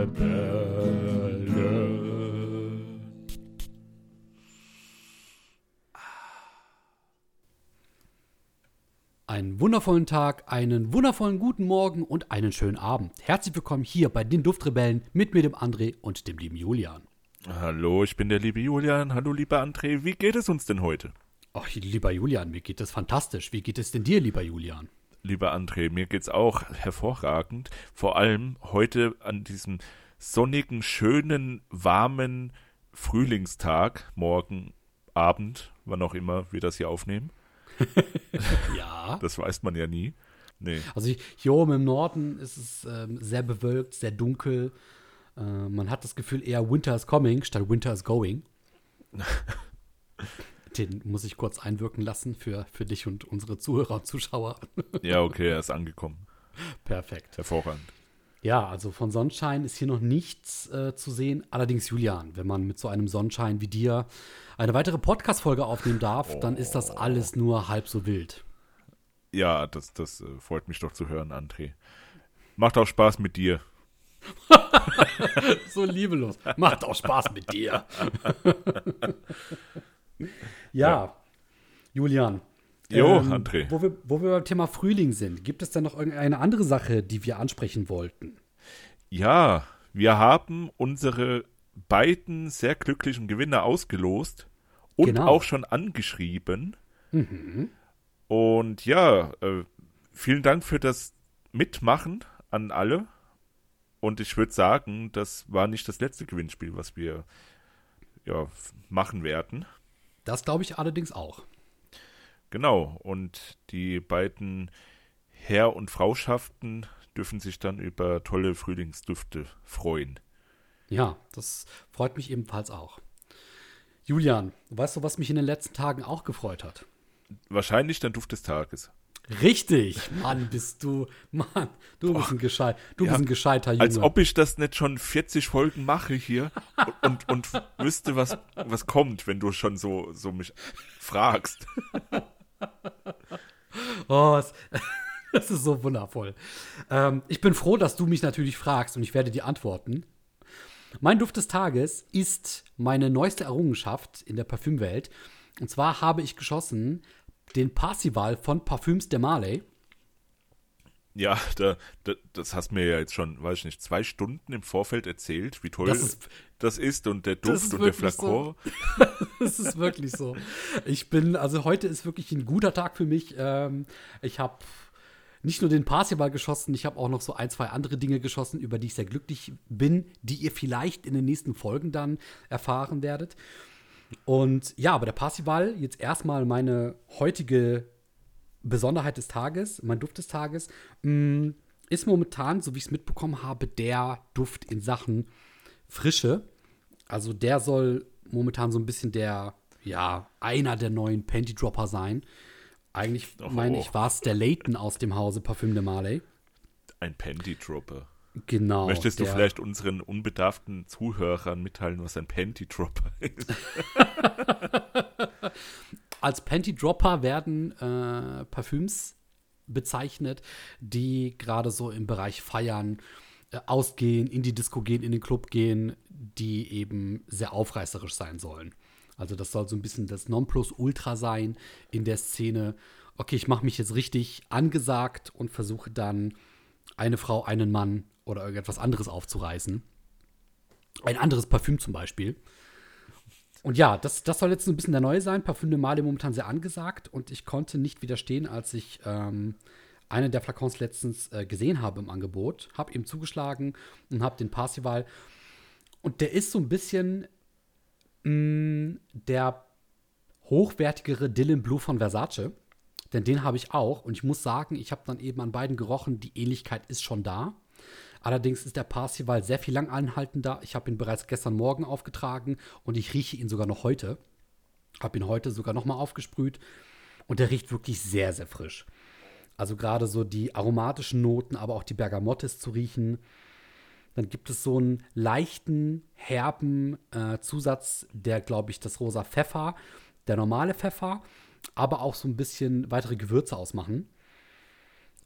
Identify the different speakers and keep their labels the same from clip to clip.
Speaker 1: Duftrebellen.
Speaker 2: Einen wundervollen Tag, einen wundervollen guten Morgen und einen schönen Abend. Herzlich willkommen hier bei den Duftrebellen mit mir, dem André und dem lieben Julian.
Speaker 1: Hallo, ich bin der liebe Julian. Hallo, lieber André. Wie geht es uns denn heute?
Speaker 2: Ach, lieber Julian, mir geht es fantastisch. Wie geht es denn dir, lieber Julian?
Speaker 1: Lieber André, mir geht's auch hervorragend. Vor allem heute an diesem sonnigen, schönen, warmen Frühlingstag, morgen, Abend, wann auch immer wir das hier aufnehmen.
Speaker 2: ja.
Speaker 1: Das weiß man ja nie. Nee.
Speaker 2: Also hier oben im Norden ist es ähm, sehr bewölkt, sehr dunkel. Äh, man hat das Gefühl eher Winter is coming statt Winter is going. Den muss ich kurz einwirken lassen für, für dich und unsere Zuhörer und Zuschauer.
Speaker 1: Ja, okay, er ist angekommen.
Speaker 2: Perfekt.
Speaker 1: Hervorragend.
Speaker 2: Ja, also von Sonnenschein ist hier noch nichts äh, zu sehen. Allerdings, Julian, wenn man mit so einem Sonnenschein wie dir eine weitere Podcast-Folge aufnehmen darf, dann ist das alles nur halb so wild.
Speaker 1: Ja, das, das äh, freut mich doch zu hören, André. Macht auch Spaß mit dir.
Speaker 2: so liebelos. Macht auch Spaß mit dir. ja, Julian.
Speaker 1: Jo,
Speaker 2: ähm,
Speaker 1: André.
Speaker 2: Wo wir, wo wir beim Thema Frühling sind, gibt es denn noch irgendeine andere Sache, die wir ansprechen wollten?
Speaker 1: Ja, wir haben unsere beiden sehr glücklichen Gewinner ausgelost und
Speaker 2: Genau.
Speaker 1: auch schon angeschrieben.
Speaker 2: Mhm.
Speaker 1: Und ja, äh, vielen Dank für das Mitmachen an alle. Und ich würde sagen, das war nicht das letzte Gewinnspiel, was wir ja, machen werden.
Speaker 2: Das glaube ich allerdings auch.
Speaker 1: Genau. Und die beiden Herr- und Frauschaften dürfen sich dann über tolle Frühlingsdüfte freuen.
Speaker 2: Ja, das freut mich ebenfalls auch. Julian, weißt du, was mich in den letzten Tagen auch gefreut hat?
Speaker 1: Wahrscheinlich der Duft des Tages.
Speaker 2: Richtig, Mann, bist du, Mann, du bist ein gescheit, du
Speaker 1: Ja,
Speaker 2: bist ein gescheiter Junge.
Speaker 1: Als ob ich das nicht schon 40 Folgen mache hier und, und wüsste, was, was kommt, wenn du schon so, so mich fragst.
Speaker 2: Oh, es, das ist so wundervoll. Ähm, ich bin froh, dass du mich natürlich fragst und ich werde dir antworten. Mein Duft des Tages ist meine neueste Errungenschaft in der Parfümwelt. Und zwar habe ich geschossen den Parsival von Parfüms de Marley.
Speaker 1: Ja, da, da, das hast mir ja jetzt schon, weiß ich nicht, zwei Stunden im Vorfeld erzählt, wie toll
Speaker 2: Das
Speaker 1: das
Speaker 2: ist-
Speaker 1: ist, und der Duft
Speaker 2: ist
Speaker 1: und der
Speaker 2: wirklich so.
Speaker 1: Flakon.
Speaker 2: Das ist wirklich so. Ich bin, also heute ist wirklich ein guter Tag für mich. Ähm, ich habe nicht nur den Parsival geschossen, ich habe auch noch so ein, zwei andere Dinge geschossen, über die ich sehr glücklich bin, die ihr vielleicht in den nächsten Folgen dann erfahren werdet. Und ja, aber der Parsival, jetzt erstmal meine heutige Besonderheit des Tages, mein Duft des Tages, mh, ist momentan, so wie ich es mitbekommen habe, der Duft in Sachen Frische. Also der soll momentan so ein bisschen der, ja, einer der neuen Panty Dropper sein. Eigentlich
Speaker 1: Oh.
Speaker 2: meine ich, war es der Leighton aus dem Hause Parfüm de Marley.
Speaker 1: Ein Panty Dropper.
Speaker 2: Genau.
Speaker 1: Möchtest du
Speaker 2: der-
Speaker 1: vielleicht unseren unbedarften Zuhörern mitteilen, was ein Panty Dropper ist?
Speaker 2: Als Panty Dropper werden äh, Parfüms bezeichnet, die gerade so im Bereich Feiern äh, ausgehen, in die Disco gehen, in den Club gehen, die eben sehr aufreißerisch sein sollen. Also das soll so ein bisschen das Nonplusultra sein in der Szene. Okay, ich mache mich jetzt richtig angesagt und versuche dann eine Frau, einen Mann oder irgendetwas anderes aufzureißen. Ein anderes Parfüm zum Beispiel. Und ja, das, das soll jetzt ein bisschen der neue sein. Parfüm de Marley momentan sehr angesagt und ich konnte nicht widerstehen, als ich ähm, einen der Flakons letztens äh, gesehen habe im Angebot, habe ihm zugeschlagen und habe den Parsival. Und der ist so ein bisschen mh, der hochwertigere Dylan Blue von Versace. Denn den habe ich auch. Und ich muss sagen, ich habe dann eben an beiden gerochen. Die Ähnlichkeit ist schon da. Allerdings ist der Parsival sehr viel lang anhaltender. Ich habe ihn bereits gestern Morgen aufgetragen und ich rieche ihn sogar noch heute. Habe ihn heute sogar noch mal aufgesprüht und der riecht wirklich sehr, sehr frisch. Also gerade so die aromatischen Noten, aber auch die Bergamotte zu riechen. Dann gibt es so einen leichten, herben äh, Zusatz, der, glaube ich, das rosa Pfeffer, der normale Pfeffer, aber auch so ein bisschen weitere Gewürze ausmachen.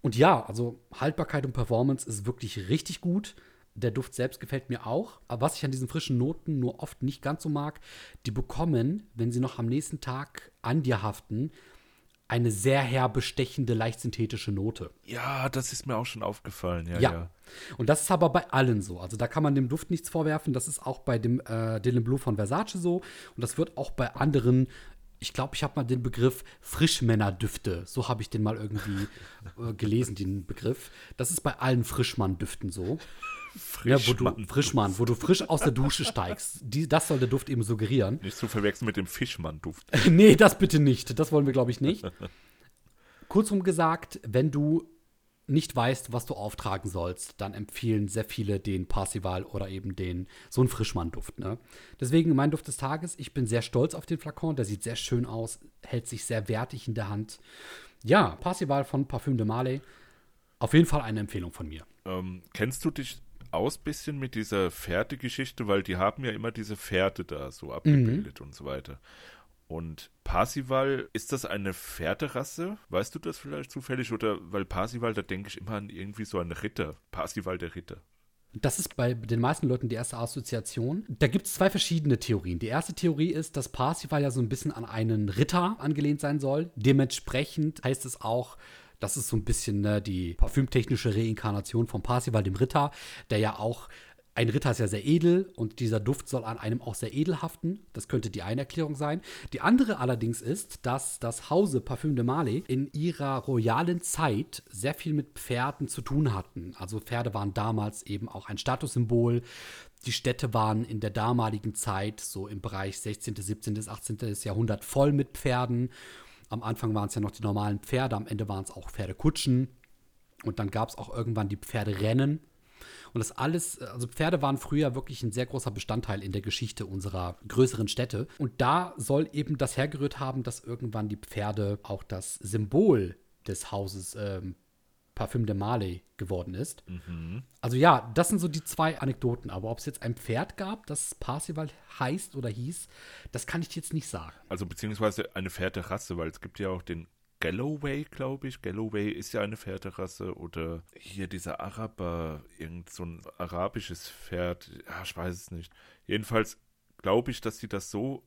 Speaker 2: Und ja, also Haltbarkeit und Performance ist wirklich richtig gut. Der Duft selbst gefällt mir auch. Aber was ich an diesen frischen Noten nur oft nicht ganz so mag, die bekommen, wenn sie noch am nächsten Tag an dir haften, eine sehr herbe, stechende, leicht synthetische Note.
Speaker 1: Ja, das ist mir auch schon aufgefallen. Ja,
Speaker 2: Ja.
Speaker 1: ja.
Speaker 2: Und das ist aber bei allen so. Also da kann man dem Duft nichts vorwerfen. Das ist auch bei dem äh, Dylan Blue von Versace so. Und das wird auch bei anderen. Ich glaube, ich habe mal den Begriff Frischmännerdüfte. So habe ich den mal irgendwie äh, gelesen, den Begriff. Das ist bei allen Frischmann-Düften so. Ja, wo du,
Speaker 1: Frischmann.
Speaker 2: Frischmann, wo du frisch aus der Dusche steigst. Die, das soll der Duft eben suggerieren.
Speaker 1: Nicht zu verwechseln mit dem Fischmann-Duft.
Speaker 2: nee, das bitte nicht. Das wollen wir, glaube ich, nicht. Kurzum gesagt, wenn du nicht weißt, was du auftragen sollst, dann empfehlen sehr viele den Parsival oder eben den so einen Frischmann-Duft. Ne? Deswegen mein Duft des Tages. Ich bin sehr stolz auf den Flakon. Der sieht sehr schön aus, hält sich sehr wertig in der Hand. Ja, Parsival von Parfum de Marley. Auf jeden Fall eine Empfehlung von mir.
Speaker 1: Ähm, kennst du dich aus bisschen mit dieser Pferdegeschichte, weil die haben ja immer diese Pferde da so abgebildet und so weiter. Und Parsival, ist das eine Pferderasse? Weißt du das vielleicht zufällig? Oder weil Parsival, da denke ich immer an irgendwie so einen Ritter. Parsival der Ritter.
Speaker 2: Das ist bei den meisten Leuten die erste Assoziation. Da gibt es zwei verschiedene Theorien. Die erste Theorie ist, dass Parsival ja so ein bisschen an einen Ritter angelehnt sein soll. Dementsprechend heißt es auch, das ist so ein bisschen ne, die parfümtechnische Reinkarnation von Parsival, dem Ritter, der ja auch ein Ritter ist ja sehr edel und dieser Duft soll an einem auch sehr edel haften. Das könnte die eine Erklärung sein. Die andere allerdings ist, dass das Hause Parfum de Marley in ihrer royalen Zeit sehr viel mit Pferden zu tun hatten. Also Pferde waren damals eben auch ein Statussymbol. Die Städte waren in der damaligen Zeit, so im Bereich 16., 17., 18. Jahrhundert, voll mit Pferden. Am Anfang waren es ja noch die normalen Pferde, am Ende waren es auch Pferdekutschen. Und dann gab es auch irgendwann die Pferderennen. Und das alles, also Pferde waren früher wirklich ein sehr großer Bestandteil in der Geschichte unserer größeren Städte. Und da soll eben das hergerührt haben, dass irgendwann die Pferde auch das Symbol des Hauses ähm, Parfüm de Marley geworden ist. Also ja, das sind so die zwei Anekdoten. Aber ob es jetzt ein Pferd gab, das Parsival heißt oder hieß, das kann ich dir jetzt nicht sagen.
Speaker 1: Also beziehungsweise eine Pferderasse, weil es gibt ja auch den Galloway, glaube ich. Galloway ist ja eine Pferderasse. Oder hier dieser Araber, irgend so ein arabisches Pferd. Ja, ich weiß es nicht. Jedenfalls glaube ich, dass sie das so,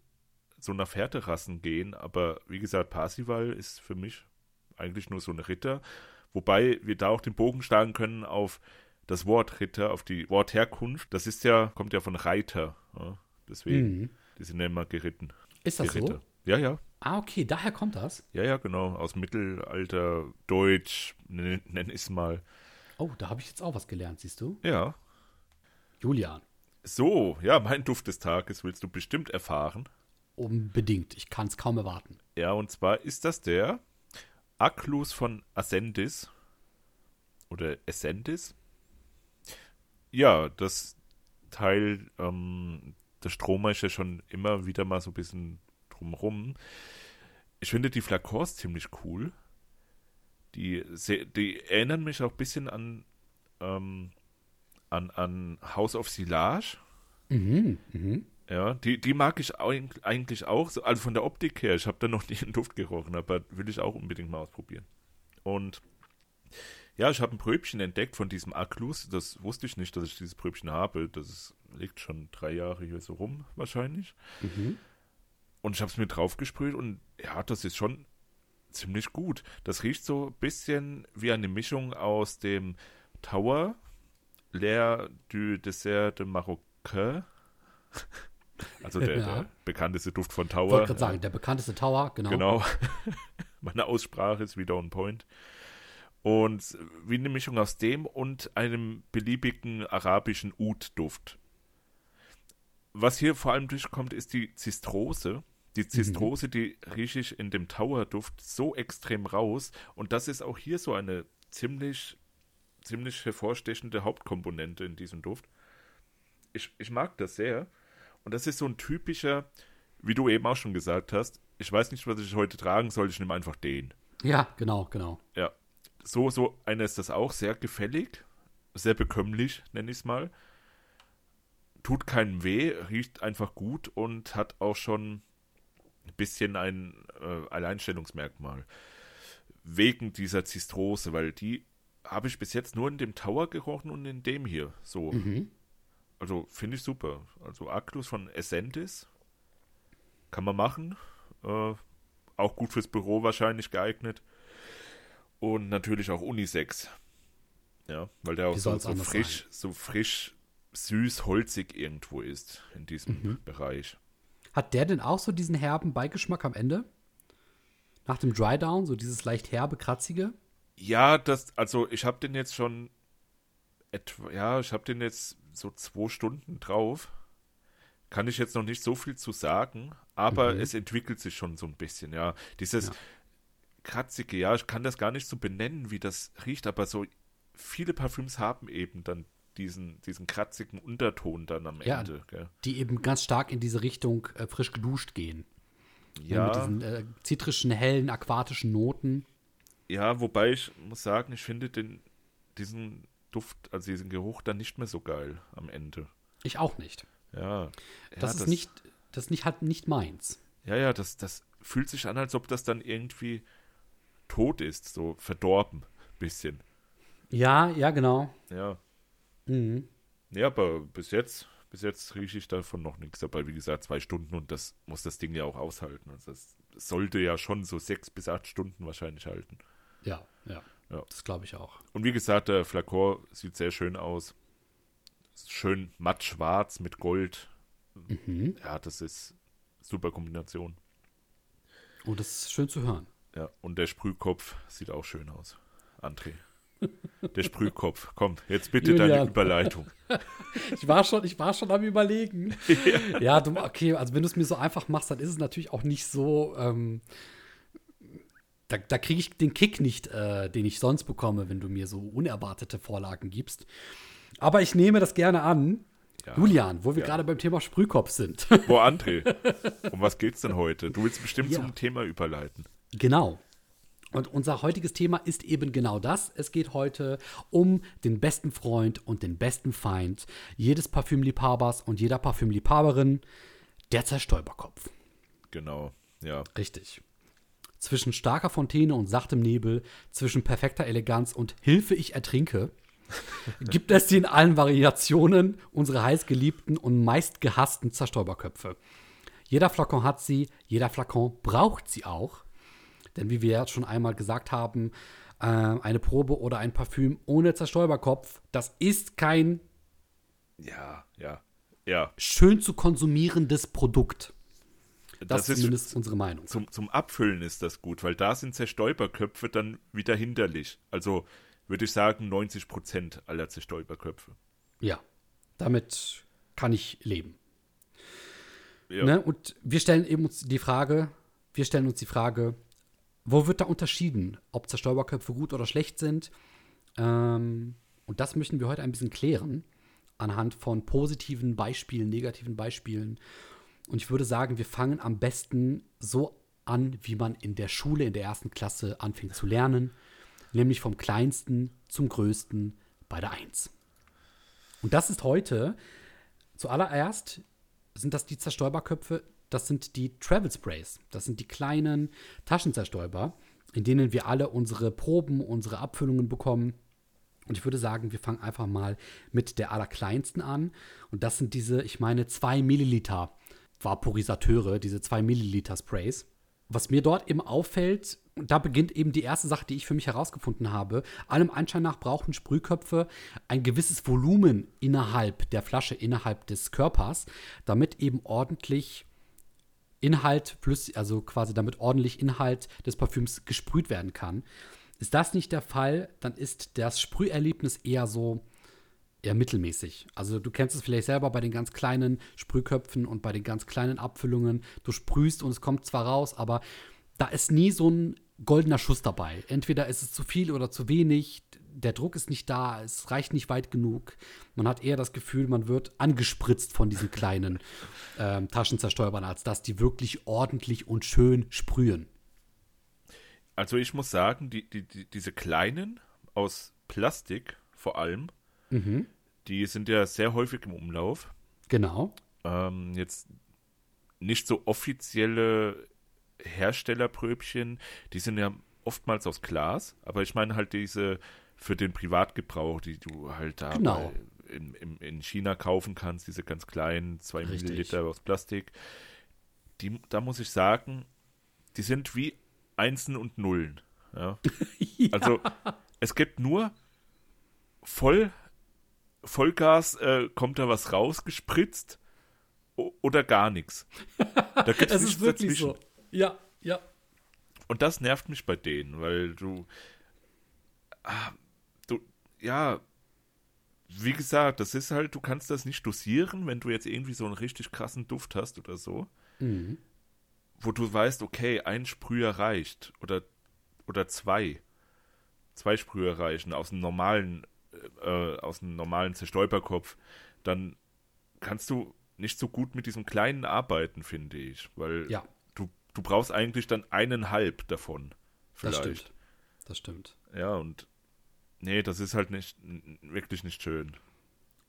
Speaker 1: so nach Pferderassen gehen. Aber wie gesagt, Parsival ist für mich eigentlich nur so ein Ritter. Wobei wir da auch den Bogen schlagen können auf das Wort Ritter, auf die Wortherkunft. Das ist ja, kommt ja von Reiter. Ja, deswegen,
Speaker 2: Mhm.
Speaker 1: die sind ja immer geritten.
Speaker 2: Ist das
Speaker 1: die Ritter.
Speaker 2: so?
Speaker 1: Ja, ja.
Speaker 2: Ah, okay, daher kommt das.
Speaker 1: Ja, ja, genau. Aus Mittelalter, Deutsch, nenn, nenn ich mal.
Speaker 2: Oh, da habe ich jetzt auch was gelernt, siehst du?
Speaker 1: Ja.
Speaker 2: Julian,
Speaker 1: So, ja, mein Duft des Tages willst du bestimmt erfahren.
Speaker 2: unbedingt. Ich kann es kaum erwarten.
Speaker 1: Ja, und zwar ist das der Aclus von Ascendis. Oder Ascendis. Ja, das Teil, ähm, der Stromer ist ja schon immer wieder mal so ein bisschen drumrum. Ich finde die Flakons ziemlich cool. Die, die erinnern mich auch ein bisschen an, ähm, an, an House of Silage.
Speaker 2: Mhm, mhm.
Speaker 1: Ja, die, die mag ich eig- eigentlich auch, so, also von der Optik her. Ich habe da noch nie einen Duft gerochen, aber will ich auch unbedingt mal ausprobieren. Und ja, ich habe ein Pröbchen entdeckt von diesem Aklus. Das wusste ich nicht, dass ich dieses Pröbchen habe. Das liegt schon drei Jahre hier so rum, wahrscheinlich.
Speaker 2: Mhm.
Speaker 1: Und ich habe es mir draufgesprüht und ja, das ist schon ziemlich gut. Das riecht so ein bisschen wie eine Mischung aus dem Tower, L'air du Dessert de Marocain. Also der,
Speaker 2: Ja.
Speaker 1: der bekannteste Duft von
Speaker 2: Ich
Speaker 1: Tower.
Speaker 2: wollte gerade sagen, der bekannteste Tower, genau.
Speaker 1: Genau. Meine Aussprache ist wieder on point. Und wie eine Mischung aus dem und einem beliebigen arabischen Oud-Duft. Was hier vor allem durchkommt, ist die Zistrose. Die Zistrose, die rieche ich in dem Tower-Duft so extrem raus. Und das ist auch hier so eine ziemlich, ziemlich hervorstechende Hauptkomponente in diesem Duft. Ich, ich mag das sehr. Und das ist so ein typischer, wie du eben auch schon gesagt hast, ich weiß nicht, was ich heute tragen soll, ich nehme einfach den.
Speaker 2: Ja, genau, genau.
Speaker 1: Ja. So, so einer ist das auch, sehr gefällig, sehr bekömmlich, nenne ich es mal. Tut keinem weh, riecht einfach gut und hat auch schon ein bisschen ein äh, Alleinstellungsmerkmal. Wegen dieser Zistrose, weil die habe ich bis jetzt nur in dem Tower gerochen und in dem hier. So.
Speaker 2: Mhm.
Speaker 1: Also finde ich super. Also Actus von Essentis kann man machen. Äh, auch gut fürs Büro wahrscheinlich geeignet. Und natürlich auch Unisex. Ja, weil der auch so, so frisch, so frisch, süß, holzig irgendwo ist in diesem
Speaker 2: Mhm.
Speaker 1: Bereich.
Speaker 2: Hat der denn auch so diesen herben Beigeschmack am Ende? Nach dem Dry Down, so dieses leicht herbe, kratzige?
Speaker 1: Ja, das, also ich habe den jetzt schon etwa, ja, ich habe den jetzt so zwei Stunden drauf. Kann ich jetzt noch nicht so viel zu sagen, aber
Speaker 2: Mhm.
Speaker 1: es entwickelt sich schon so ein bisschen, ja. Dieses
Speaker 2: Ja.
Speaker 1: kratzige, ja, ich kann das gar nicht so benennen, wie das riecht, aber so viele Parfüms haben eben dann diesen, diesen kratzigen Unterton dann am
Speaker 2: Ja.
Speaker 1: Ende. Gell?
Speaker 2: Die eben ganz stark in diese Richtung äh, frisch geduscht gehen. Ja. Mit
Speaker 1: Ja,
Speaker 2: diesen äh, zitrischen, hellen, aquatischen Noten.
Speaker 1: ja, wobei ich muss sagen, ich finde den, diesen Duft, also diesen Geruch dann nicht mehr so geil am Ende.
Speaker 2: Ich auch nicht.
Speaker 1: Ja.
Speaker 2: Das
Speaker 1: ja,
Speaker 2: ist nicht, das ist nicht halt nicht meins.
Speaker 1: Ja, ja, das, das fühlt sich an, als ob das dann irgendwie tot ist, so verdorben, bisschen.
Speaker 2: Ja, ja, genau.
Speaker 1: Ja.
Speaker 2: Mhm.
Speaker 1: Ja, aber bis jetzt, bis jetzt rieche ich davon noch nichts dabei. Wie gesagt, zwei Stunden und das muss das Ding ja auch aushalten. Also das sollte ja schon so sechs bis acht Stunden wahrscheinlich halten.
Speaker 2: Ja, ja.
Speaker 1: Ja.
Speaker 2: Das glaube ich auch.
Speaker 1: Und wie gesagt, der Flakor sieht sehr schön aus. Schön matt schwarz mit Gold.
Speaker 2: Mhm.
Speaker 1: Ja, das ist super Kombination.
Speaker 2: Oh, das ist schön zu hören.
Speaker 1: Ja, und der Sprühkopf sieht auch schön aus. André. Der Sprühkopf. Komm, jetzt bitte deine
Speaker 2: Julian.
Speaker 1: Überleitung.
Speaker 2: Ich war schon, ich war schon am überlegen. ja, du, okay, also wenn du es mir so einfach machst, dann ist es natürlich auch nicht so. Ähm, da da kriege ich den Kick nicht, äh, den ich sonst bekomme, wenn du mir so unerwartete Vorlagen gibst. Aber ich nehme das gerne an.
Speaker 1: Ja.
Speaker 2: Julian, wo wir
Speaker 1: Ja.
Speaker 2: gerade beim Thema Sprühkopf sind.
Speaker 1: Boah, André, um was geht's denn heute? Du willst bestimmt
Speaker 2: Ja.
Speaker 1: zum Thema überleiten.
Speaker 2: Genau. Und unser heutiges Thema ist eben genau das. Es geht heute um den besten Freund und den besten Feind jedes Parfümliebhabers und jeder Parfümliebhaberin, der Zerstäuberkopf.
Speaker 1: Genau, ja.
Speaker 2: Richtig. Zwischen starker Fontäne und sachtem Nebel, zwischen perfekter Eleganz und Hilfe, ich ertrinke, gibt es die in allen Variationen unsere heißgeliebten und meist gehassten Zerstäuberköpfe. Jeder Flakon hat sie, jeder Flakon braucht sie auch. Denn wie wir ja schon einmal gesagt haben, äh, eine Probe oder ein Parfüm ohne Zerstäuberkopf, das ist kein
Speaker 1: Ja, ja, ja.
Speaker 2: schön zu konsumierendes Produkt. Das,
Speaker 1: Das,
Speaker 2: ist zumindest unsere Meinung.
Speaker 1: zum, zum Abfüllen ist das gut, weil da sind Zerstäuberköpfe dann wieder hinderlich. Also würde ich sagen 90 Prozent aller Zerstäuberköpfe.
Speaker 2: Ja, damit kann ich leben.
Speaker 1: Ja.
Speaker 2: Ne? Und wir stellen eben uns die Frage, wir stellen uns die Frage, wo wird da unterschieden, ob Zerstäuberköpfe gut oder schlecht sind? Ähm, und das möchten wir heute ein bisschen klären, anhand von positiven Beispielen, negativen Beispielen. Und ich würde sagen, wir fangen am besten so an, wie man in der Schule, in der ersten Klasse anfängt zu lernen, nämlich vom kleinsten zum größten bei der Eins. Und das ist heute zuallererst sind das die Zerstäuberköpfe, das sind die Travel Sprays. Das sind die kleinen Taschenzerstäuber, in denen wir alle unsere Proben, unsere Abfüllungen bekommen. Und ich würde sagen, wir fangen einfach mal mit der allerkleinsten an. Und das sind diese, ich meine, 2 Milliliter Vaporisateure, diese 2 Milliliter Sprays. Was mir dort eben auffällt, da beginnt eben die erste Sache, die ich für mich herausgefunden habe. Allem Anschein nach brauchen Sprühköpfe ein gewisses Volumen innerhalb der Flasche, innerhalb des Körpers, damit eben ordentlich Inhalt, flüssig, also quasi damit ordentlich Inhalt des Parfüms gesprüht werden kann. Ist das nicht der Fall, dann ist das Sprüherlebnis eher so eher mittelmäßig. Also du kennst es vielleicht selber bei den ganz kleinen Sprühköpfen und bei den ganz kleinen Abfüllungen. Du sprühst und es kommt zwar raus, aber da ist nie so ein goldener Schuss dabei. Entweder ist es zu viel oder zu wenig, der Druck ist nicht da, es reicht nicht weit genug. Man hat eher das Gefühl, man wird angespritzt von diesen kleinen ähm, Taschenzerstäubern, als dass die wirklich ordentlich und schön sprühen.
Speaker 1: Also ich muss sagen, die, die, die, diese kleinen aus Plastik vor allem,
Speaker 2: Mhm.
Speaker 1: die sind ja sehr häufig im Umlauf.
Speaker 2: Genau.
Speaker 1: Ähm, jetzt nicht so offizielle Herstellerpröbchen, die sind ja oftmals aus Glas, aber ich meine halt diese für den Privatgebrauch, die du halt da
Speaker 2: Genau.
Speaker 1: in, in, in China kaufen kannst, diese ganz kleinen 2
Speaker 2: Richtig.
Speaker 1: Milliliter aus Plastik. Die, da muss ich sagen, die sind wie Einsen und Nullen. Ja.
Speaker 2: ja.
Speaker 1: Also es gibt nur voll Vollgas, äh, kommt da was rausgespritzt o- oder gar nichts. Da gibt
Speaker 2: es ist wirklich so. Ja, ja.
Speaker 1: Und das nervt mich bei denen, weil du, ah, du, ja, wie gesagt, das ist halt, du kannst das nicht dosieren, wenn du jetzt irgendwie so einen richtig krassen Duft hast oder so,
Speaker 2: Mhm.
Speaker 1: wo du weißt, okay, ein Sprüher reicht oder, oder zwei. Zwei Sprüher reichen aus dem normalen, äh, aus dem normalen Zerstäuberkopf, dann kannst du nicht so gut mit diesem kleinen arbeiten, finde ich, weil
Speaker 2: Ja,
Speaker 1: du, du brauchst eigentlich dann eineinhalb davon.
Speaker 2: das
Speaker 1: Vielleicht.
Speaker 2: stimmt. Das stimmt.
Speaker 1: Ja, und nee, das ist halt nicht wirklich nicht schön.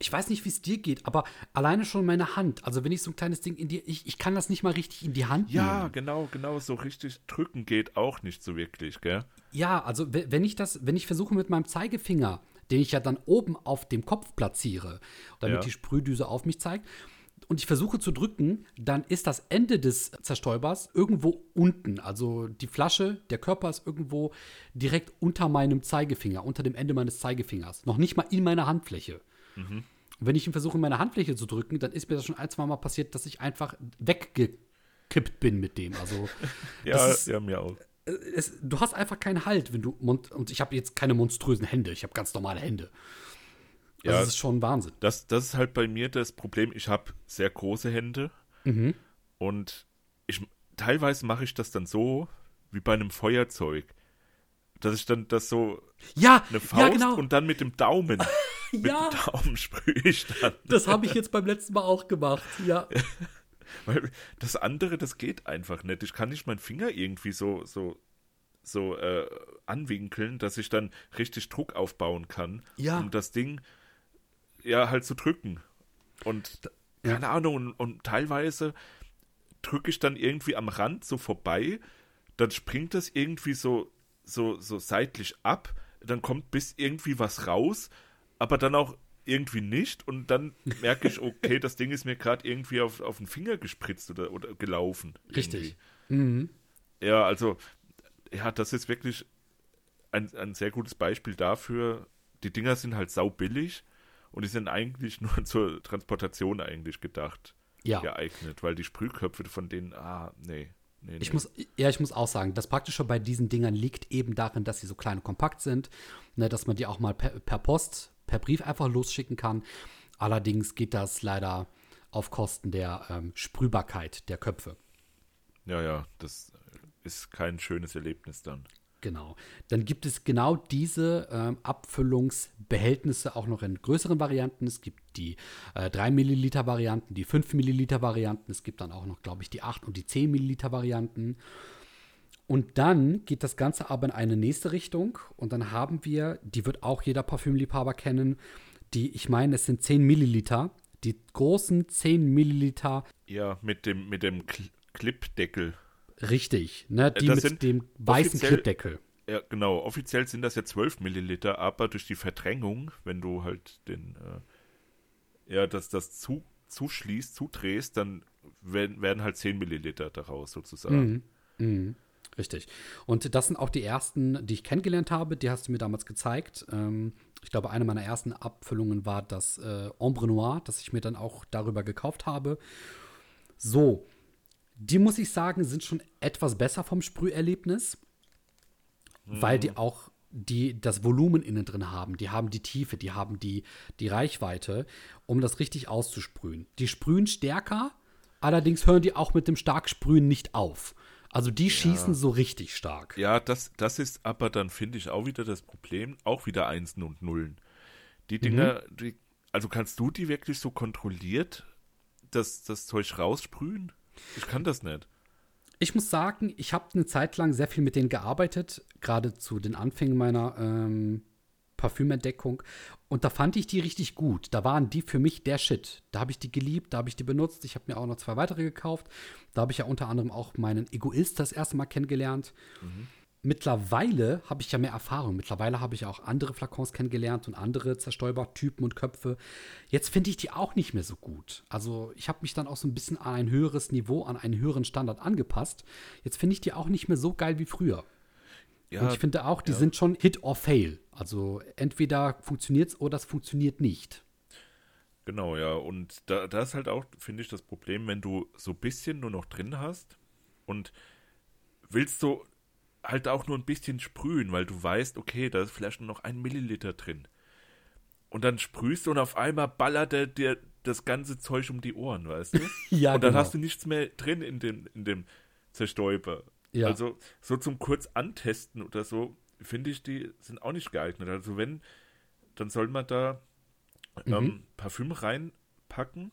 Speaker 2: Ich weiß nicht, wie es dir geht, aber alleine schon meine Hand. Also wenn ich so ein kleines Ding in die, ich, ich kann das nicht mal richtig in die Hand
Speaker 1: Ja,
Speaker 2: nehmen.
Speaker 1: genau, genau, so richtig drücken geht auch nicht so wirklich, gell?
Speaker 2: Ja, also we- wenn ich das, wenn ich versuche mit meinem Zeigefinger, den ich ja dann oben auf dem Kopf platziere, damit
Speaker 1: Ja.
Speaker 2: die Sprühdüse auf mich zeigt, und ich versuche zu drücken, dann ist das Ende des Zerstäubers irgendwo unten. Also die Flasche, der Körper ist irgendwo direkt unter meinem Zeigefinger, unter dem Ende meines Zeigefingers. Noch nicht mal in meiner Handfläche. Und wenn ich ihn versuche, in meine Handfläche zu drücken, dann ist mir das schon ein, zwei Mal passiert, dass ich einfach weggekippt bin mit dem. Also
Speaker 1: Ja,
Speaker 2: ist,
Speaker 1: ja, mir auch.
Speaker 2: es, du hast einfach keinen Halt, wenn du und ich habe jetzt keine monströsen Hände, ich habe ganz normale Hände. Also
Speaker 1: Ja.
Speaker 2: das ist schon Wahnsinn.
Speaker 1: Das, das ist halt bei mir das Problem. Ich habe sehr große Hände
Speaker 2: Mhm.
Speaker 1: und ich teilweise mache ich das dann so wie bei einem Feuerzeug. Dass ich dann das so
Speaker 2: Ja,
Speaker 1: eine Faust
Speaker 2: ja genau.
Speaker 1: und dann mit dem Daumen, mit
Speaker 2: ja,
Speaker 1: dem Daumen sprühe ich dann.
Speaker 2: das habe ich jetzt beim letzten Mal auch gemacht. Ja,
Speaker 1: Weil das andere, das geht einfach nicht. Ich kann nicht meinen Finger irgendwie so, so, so äh, anwinkeln, dass ich dann richtig Druck aufbauen kann,
Speaker 2: Ja.
Speaker 1: um das Ding ja halt zu drücken. Und
Speaker 2: Ja.
Speaker 1: keine Ahnung, und, und teilweise drücke ich dann irgendwie am Rand so vorbei, dann springt das irgendwie so, so, so seitlich ab, dann kommt bis irgendwie was raus, aber dann auch irgendwie nicht und dann merke ich, okay, das Ding ist mir gerade irgendwie auf, auf den Finger gespritzt oder, oder gelaufen.
Speaker 2: richtig. Mhm.
Speaker 1: Ja, also, ja, das ist wirklich ein, ein sehr gutes Beispiel dafür. Die Dinger sind halt saubillig und die sind eigentlich nur zur Transportation eigentlich gedacht,
Speaker 2: Ja.
Speaker 1: geeignet, weil die Sprühköpfe von denen, ah, nee. nee, nee.
Speaker 2: Ich muss, ja, ich muss auch sagen, das Praktische bei diesen Dingern liegt eben darin, dass sie so klein und kompakt sind, ne, dass man die auch mal per, per Post, per Brief einfach losschicken kann. Allerdings geht das leider auf Kosten der ähm, Sprühbarkeit der Köpfe.
Speaker 1: Ja, ja, das ist kein schönes Erlebnis dann.
Speaker 2: Genau. Dann gibt es genau diese ähm, Abfüllungsbehältnisse auch noch in größeren Varianten. Es gibt die äh, 3 Milliliter Varianten, die 5 Milliliter Varianten. Es gibt dann auch noch, glaube ich, die 8 und die 10 Milliliter Varianten. Und dann geht das Ganze aber in eine nächste Richtung. Und dann haben wir, die wird auch jeder Parfümliebhaber kennen, die, ich meine, es sind 10 Milliliter. Die großen 10 Milliliter,
Speaker 1: Ja, mit dem, mit dem Cl Clipdeckel.
Speaker 2: Richtig, ne? Die
Speaker 1: das
Speaker 2: mit
Speaker 1: sind
Speaker 2: dem weißen Clipdeckel.
Speaker 1: Ja, genau. Offiziell sind das ja 12 Milliliter, aber durch die Verdrängung, wenn du halt den, äh, ja, das, das zu, zuschließt, zudrehst, dann werden, werden halt 10 Milliliter daraus sozusagen.
Speaker 2: Mhm. Mhm. Richtig. Und das sind auch die ersten, die ich kennengelernt habe. Die hast du mir damals gezeigt. Ähm, ich glaube, eine meiner ersten Abfüllungen war das äh, Ombre Noir, das ich mir dann auch darüber gekauft habe. So, die muss ich sagen, sind schon etwas besser vom Sprüherlebnis, weil die auch die das Volumen innen drin haben. Die haben die Tiefe, die haben die, die Reichweite, um das richtig auszusprühen. Die sprühen stärker, allerdings hören die auch mit dem Starksprühen nicht auf. Also die schießen so richtig stark.
Speaker 1: Ja, das, das ist aber dann, finde ich, auch wieder das Problem, auch wieder Einsen und Nullen. Die Dinger, die, also kannst du die wirklich so kontrolliert das, das Zeug raussprühen? Ich kann das nicht.
Speaker 2: Ich muss sagen, ich habe eine Zeit lang sehr viel mit denen gearbeitet, gerade zu den Anfängen meiner ähm, Parfümentdeckung. Und da fand ich die richtig gut. Da waren die für mich der Shit. Da habe ich die geliebt, da habe ich die benutzt. Ich habe mir auch noch zwei weitere gekauft. Da habe ich ja unter anderem auch meinen Egoist das erste Mal kennengelernt. Mittlerweile habe ich ja mehr Erfahrung. Mittlerweile habe ich auch andere Flakons kennengelernt und andere Zerstäubertypen und Köpfe. Jetzt finde ich die auch nicht mehr so gut. Also ich habe mich dann auch so ein bisschen an ein höheres Niveau, an einen höheren Standard angepasst. Jetzt finde ich die auch nicht mehr so geil wie früher. Ja, und ich finde auch, die ja. sind schon Hit or Fail. Also entweder funktioniert es oder es funktioniert nicht.
Speaker 1: Genau, ja. Und da, da ist halt auch, finde ich, das Problem, wenn du so ein bisschen nur noch drin hast und willst du halt auch nur ein bisschen sprühen, weil du weißt, okay, da ist vielleicht nur noch ein Milliliter drin. Und dann sprühst du und auf einmal ballert er dir das ganze Zeug um die Ohren, weißt du? ja, Und dann genau. hast du nichts mehr drin in dem, in dem Zerstäuber. Ja. Also so zum kurz antesten oder so, finde ich, die sind auch nicht geeignet. Also wenn, dann soll man da mhm. ähm, Parfüm reinpacken,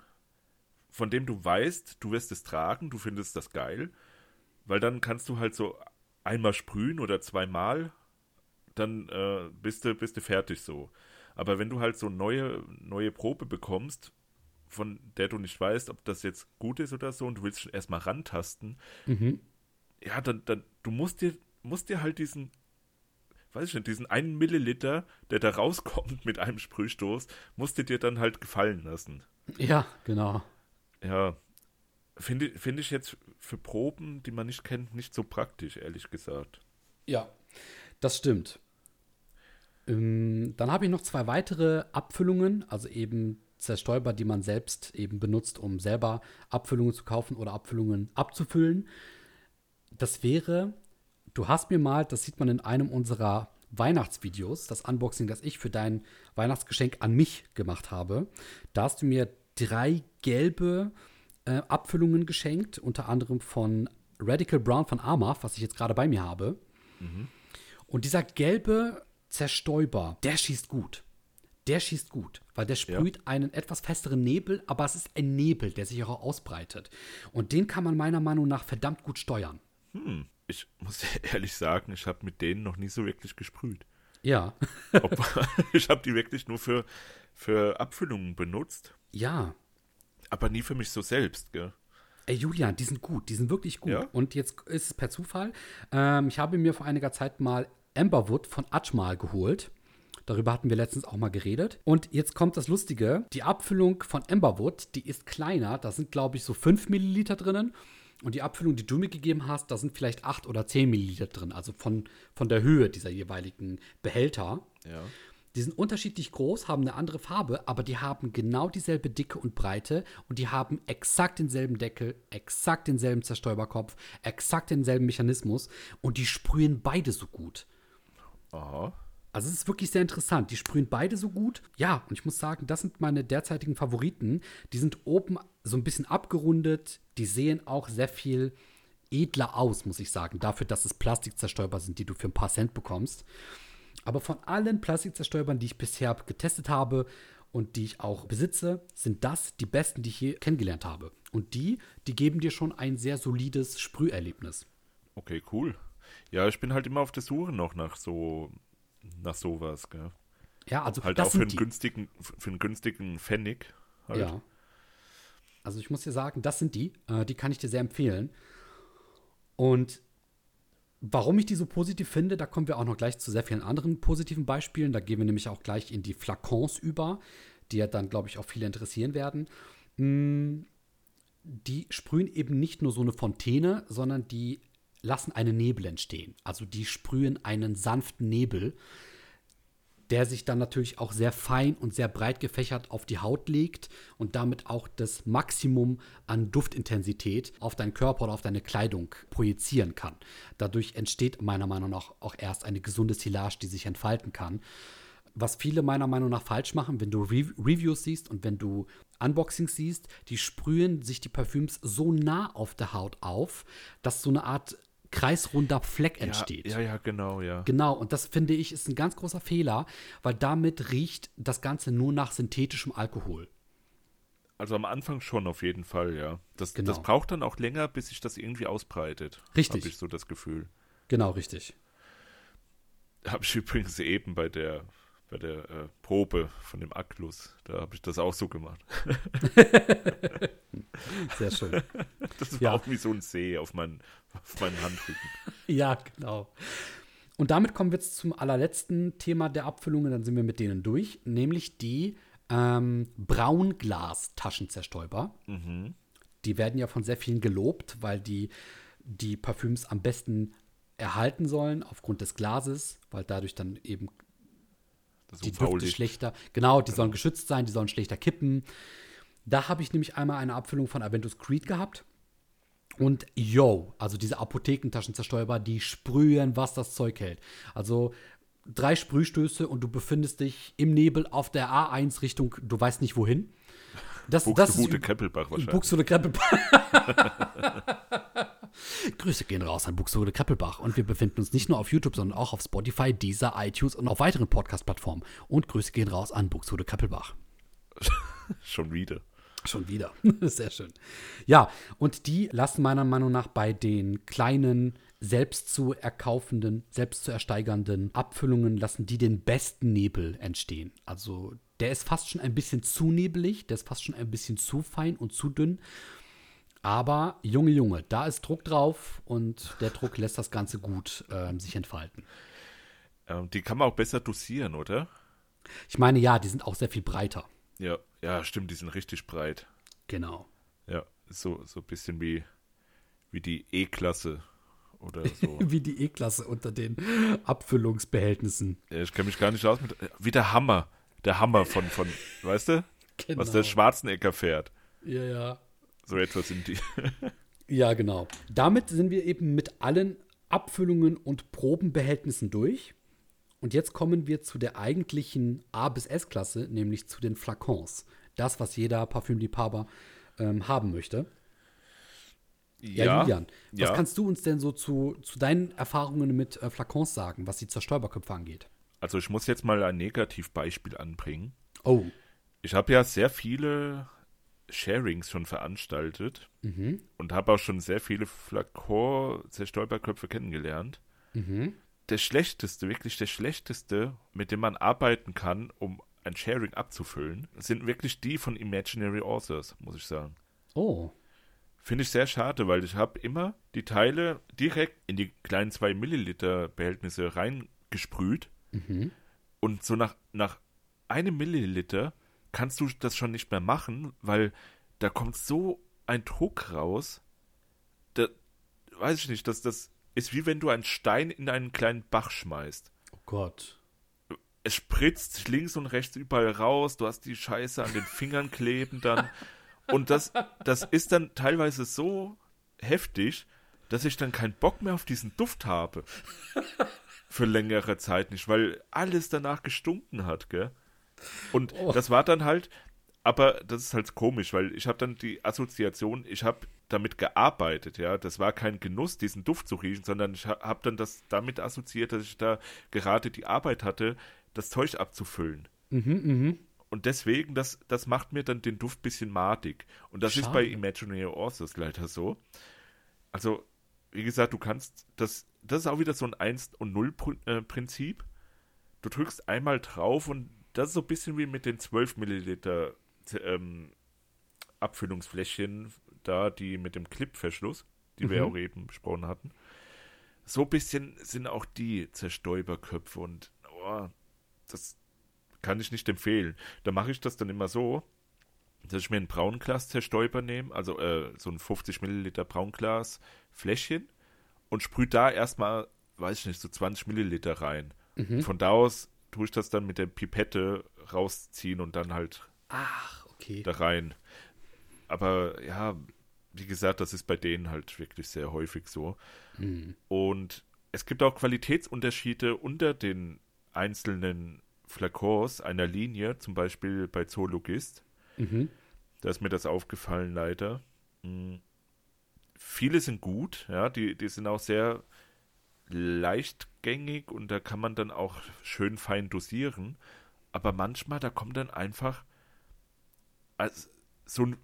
Speaker 1: von dem du weißt, du wirst es tragen, du findest das geil, weil dann kannst du halt so einmal sprühen oder zweimal, dann äh, bist, du, bist du fertig so. Aber wenn du halt so neue, neue Probe bekommst, von der du nicht weißt, ob das jetzt gut ist oder so, und du willst schon erstmal rantasten, mhm ja, dann, dann, du musst dir, musst dir halt diesen, weiß ich nicht, diesen einen Milliliter, der da rauskommt mit einem Sprühstoß, musst du dir dann halt gefallen lassen.
Speaker 2: Ja, genau.
Speaker 1: Ja, finde find ich jetzt für Proben, die man nicht kennt, nicht so praktisch, ehrlich gesagt.
Speaker 2: Ja, das stimmt. Ähm, dann habe ich noch zwei weitere Abfüllungen, also eben Zerstäuber, die man selbst eben benutzt, um selber Abfüllungen zu kaufen oder Abfüllungen abzufüllen das wäre, du hast mir mal, das sieht man in einem unserer Weihnachtsvideos, das Unboxing, das ich für dein Weihnachtsgeschenk an mich gemacht habe. Da hast du mir drei gelbe äh, Abfüllungen geschenkt, unter anderem von Radical Brown von Armaf, was ich jetzt gerade bei mir habe. Mhm. Und dieser gelbe Zerstäuber, der schießt gut. Der schießt gut, weil der sprüht ja. einen etwas festeren Nebel, aber es ist ein Nebel, der sich auch ausbreitet. Und den kann man meiner Meinung nach verdammt gut steuern.
Speaker 1: Hm, ich muss ehrlich sagen, ich habe mit denen noch nie so wirklich gesprüht.
Speaker 2: Ja.
Speaker 1: Ich habe die wirklich nur für, für Abfüllungen benutzt.
Speaker 2: Ja.
Speaker 1: Aber nie für mich so selbst, gell?
Speaker 2: Ey, Julian, die sind gut, die sind wirklich gut. Ja? Und jetzt ist es per Zufall. Ähm, ich habe mir vor einiger Zeit mal Amberwood von Ajmal geholt. Darüber hatten wir letztens auch mal geredet. Und jetzt kommt das Lustige. Die Abfüllung von Amberwood, die ist kleiner. Da sind, glaube ich, so 5 Milliliter drinnen. Und die Abfüllung, die du mir gegeben hast, da sind vielleicht 8 oder 10 Milliliter drin, also von, von der Höhe dieser jeweiligen Behälter.
Speaker 1: Ja.
Speaker 2: Die sind unterschiedlich groß, haben eine andere Farbe, aber die haben genau dieselbe Dicke und Breite und die haben exakt denselben Deckel, exakt denselben Zerstäuberkopf, exakt denselben Mechanismus und die sprühen beide so gut.
Speaker 1: Aha.
Speaker 2: Also es ist wirklich sehr interessant. Die sprühen beide so gut. Ja, und ich muss sagen, das sind meine derzeitigen Favoriten. Die sind oben so ein bisschen abgerundet. Die sehen auch sehr viel edler aus, muss ich sagen. Dafür, dass es Plastikzerstäuber sind, die du für ein paar Cent bekommst. Aber von allen Plastikzerstäubern, die ich bisher getestet habe und die ich auch besitze, sind das die besten, die ich je kennengelernt habe. Und die, die geben dir schon ein sehr solides Sprüherlebnis.
Speaker 1: Okay, cool. Ja, ich bin halt immer auf der Suche noch nach so nach sowas, gell?
Speaker 2: Ja, also
Speaker 1: halt auch für einen, günstigen, für einen günstigen Pfennig. Halt.
Speaker 2: Ja. Also ich muss dir sagen, das sind die. Äh, die kann ich dir sehr empfehlen. Und warum ich die so positiv finde, da kommen wir auch noch gleich zu sehr vielen anderen positiven Beispielen. Da gehen wir nämlich auch gleich in die Flakons über, die ja dann, glaube ich, auch viele interessieren werden. Mm, die sprühen eben nicht nur so eine Fontäne, sondern die lassen einen Nebel entstehen. Also die sprühen einen sanften Nebel, der sich dann natürlich auch sehr fein und sehr breit gefächert auf die Haut legt und damit auch das Maximum an Duftintensität auf deinen Körper oder auf deine Kleidung projizieren kann. Dadurch entsteht meiner Meinung nach auch erst eine gesunde Silage, die sich entfalten kann. Was viele meiner Meinung nach falsch machen, wenn du Re Reviews siehst und wenn du Unboxings siehst, die sprühen sich die Parfüms so nah auf der Haut auf, dass so eine Art kreisrunder Fleck entsteht.
Speaker 1: Ja, ja, ja, genau, ja.
Speaker 2: Genau, und das finde ich ist ein ganz großer Fehler, weil damit riecht das Ganze nur nach synthetischem Alkohol.
Speaker 1: Also am Anfang schon auf jeden Fall, ja. Das, genau. das braucht dann auch länger, bis sich das irgendwie ausbreitet.
Speaker 2: Richtig.
Speaker 1: Habe ich so das Gefühl.
Speaker 2: Genau, richtig.
Speaker 1: Habe ich übrigens eben bei der bei der äh, Probe von dem Aklus. Da habe ich das auch so gemacht.
Speaker 2: Sehr schön.
Speaker 1: Das war ja. auch wie so ein See auf, mein, auf meinen Handrücken.
Speaker 2: ja, genau. Und damit kommen wir jetzt zum allerletzten Thema der Abfüllungen, dann sind wir mit denen durch, nämlich die ähm, Braunglas-Taschenzerstäuber.
Speaker 1: Mhm.
Speaker 2: Die werden ja von sehr vielen gelobt, weil die die Parfüms am besten erhalten sollen aufgrund des Glases, weil dadurch dann eben
Speaker 1: Das
Speaker 2: die. Düfte schlechter, genau, die sollen geschützt sein, die sollen schlechter kippen. Da habe ich nämlich einmal eine Abfüllung von Aventus Creed gehabt. Und yo, also diese Apothekentaschenzerstäuber, die sprühen, was das Zeug hält. Also drei Sprühstöße und du befindest dich im Nebel auf der A1 Richtung, du weißt nicht wohin. Das,
Speaker 1: Buxtehude Keppelbach wahrscheinlich.
Speaker 2: Buxtehude Kreppelbach. Grüße gehen raus an Buxtehude Kreppelbach. Und wir befinden uns nicht nur auf YouTube, sondern auch auf Spotify, Deezer, iTunes und auf weiteren Podcast-Plattformen. Und Grüße gehen raus an Buxtehude Kreppelbach.
Speaker 1: Schon wieder.
Speaker 2: Schon wieder. Sehr schön. Ja, und die lassen meiner Meinung nach bei den kleinen, selbst zu erkaufenden, selbst zu ersteigernden Abfüllungen, lassen die den besten Nebel entstehen. Also der ist fast schon ein bisschen zu nebelig, der ist fast schon ein bisschen zu fein und zu dünn. Aber Junge, Junge, da ist Druck drauf und der Druck lässt das Ganze gut ähm, sich entfalten.
Speaker 1: Ähm, die kann man auch besser dosieren, oder?
Speaker 2: Ich meine, ja, die sind auch sehr viel breiter.
Speaker 1: Ja, ja, stimmt, die sind richtig breit.
Speaker 2: Genau.
Speaker 1: Ja, so, so ein bisschen wie, wie die E-Klasse oder so.
Speaker 2: Wie die E-Klasse unter den Abfüllungsbehältnissen.
Speaker 1: ich kenne mich gar nicht aus mit. Wie der Hammer. Der Hammer von, von weißt du?
Speaker 2: Genau.
Speaker 1: Was der Schwarzenegger fährt.
Speaker 2: Ja, ja.
Speaker 1: So etwas sind die.
Speaker 2: Ja, genau. Damit sind wir eben mit allen Abfüllungen und Probenbehältnissen durch. Und jetzt kommen wir zu der eigentlichen A bis S-Klasse, nämlich zu den Flakons. Das, was jeder Parfümliebhaber ähm, haben möchte. Ja, Julian, was
Speaker 1: ja.
Speaker 2: kannst du uns denn so zu, zu deinen Erfahrungen mit äh, Flakons sagen, was die Zerstäuberköpfe angeht?
Speaker 1: Also ich muss jetzt mal ein Negativbeispiel anbringen.
Speaker 2: Oh,
Speaker 1: Ich habe ja sehr viele Sharings schon veranstaltet
Speaker 2: mhm,
Speaker 1: und habe auch schon sehr viele Flakon-Zerstäuberköpfe kennengelernt.
Speaker 2: mhm.
Speaker 1: Der schlechteste, wirklich der schlechteste, mit dem man arbeiten kann, um ein Sharing abzufüllen, sind wirklich die von Imaginary Authors, muss ich sagen.
Speaker 2: Oh,
Speaker 1: Finde ich sehr schade, weil ich habe immer die Teile direkt in die kleinen 2 Milliliter Behältnisse reingesprüht
Speaker 2: mhm.
Speaker 1: und so nach, nach einem Milliliter kannst du das schon nicht mehr machen, weil da kommt so ein Druck raus. Da weiß ich nicht, dass das ist wie wenn du einen Stein in einen kleinen Bach schmeißt.
Speaker 2: Oh Gott.
Speaker 1: Es spritzt links und rechts überall raus, du hast die Scheiße an den Fingern kleben dann. Und das, das ist dann teilweise so heftig, dass ich dann keinen Bock mehr auf diesen Duft habe. Für längere Zeit nicht, weil alles danach gestunken hat, gell? Und
Speaker 2: Oh.
Speaker 1: das war dann halt, aber das ist halt komisch, weil ich habe dann die Assoziation, ich habe damit gearbeitet, ja. Das war kein Genuss, diesen Duft zu riechen, sondern ich ha- habe dann das damit assoziiert, dass ich da gerade die Arbeit hatte, das Zeug abzufüllen.
Speaker 2: Mhm, mhm.
Speaker 1: Und deswegen, das, das macht mir dann den Duft bisschen madig. Und das ist bei
Speaker 2: Schade.
Speaker 1: Imaginary Authors leider so. Also, wie gesagt, du kannst, das, das ist auch wieder so ein 1 und 0 Pr- äh, Prinzip. Du drückst einmal drauf und das ist so ein bisschen wie mit den 12 Milliliter ähm, Abfüllungsfläschchen da, die mit dem Clipverschluss, die wir
Speaker 2: Mhm.
Speaker 1: auch eben besprochen hatten. So ein bisschen sind auch die Zerstäuberköpfe und oh, das kann ich nicht empfehlen. Da mache ich das dann immer so, dass ich mir ein Braunglas-Zerstäuber nehme, also äh, so ein 50 Milliliter Braunglas-Fläschchen und sprühe da erstmal, weiß ich nicht, so 20 Milliliter rein.
Speaker 2: Mhm.
Speaker 1: Von da aus tue ich das dann mit der Pipette rausziehen und dann halt
Speaker 2: Ach, okay.
Speaker 1: da rein. Aber ja, wie gesagt, das ist bei denen halt wirklich sehr häufig so.
Speaker 2: Mhm.
Speaker 1: Und es gibt auch Qualitätsunterschiede unter den einzelnen Flakons einer Linie, zum Beispiel bei Zoologist.
Speaker 2: Mhm.
Speaker 1: Da ist mir das aufgefallen, leider. Hm. Viele sind gut, ja, die, die sind auch sehr leichtgängig und da kann man dann auch schön fein dosieren. Aber manchmal, da kommt dann einfach als so ein,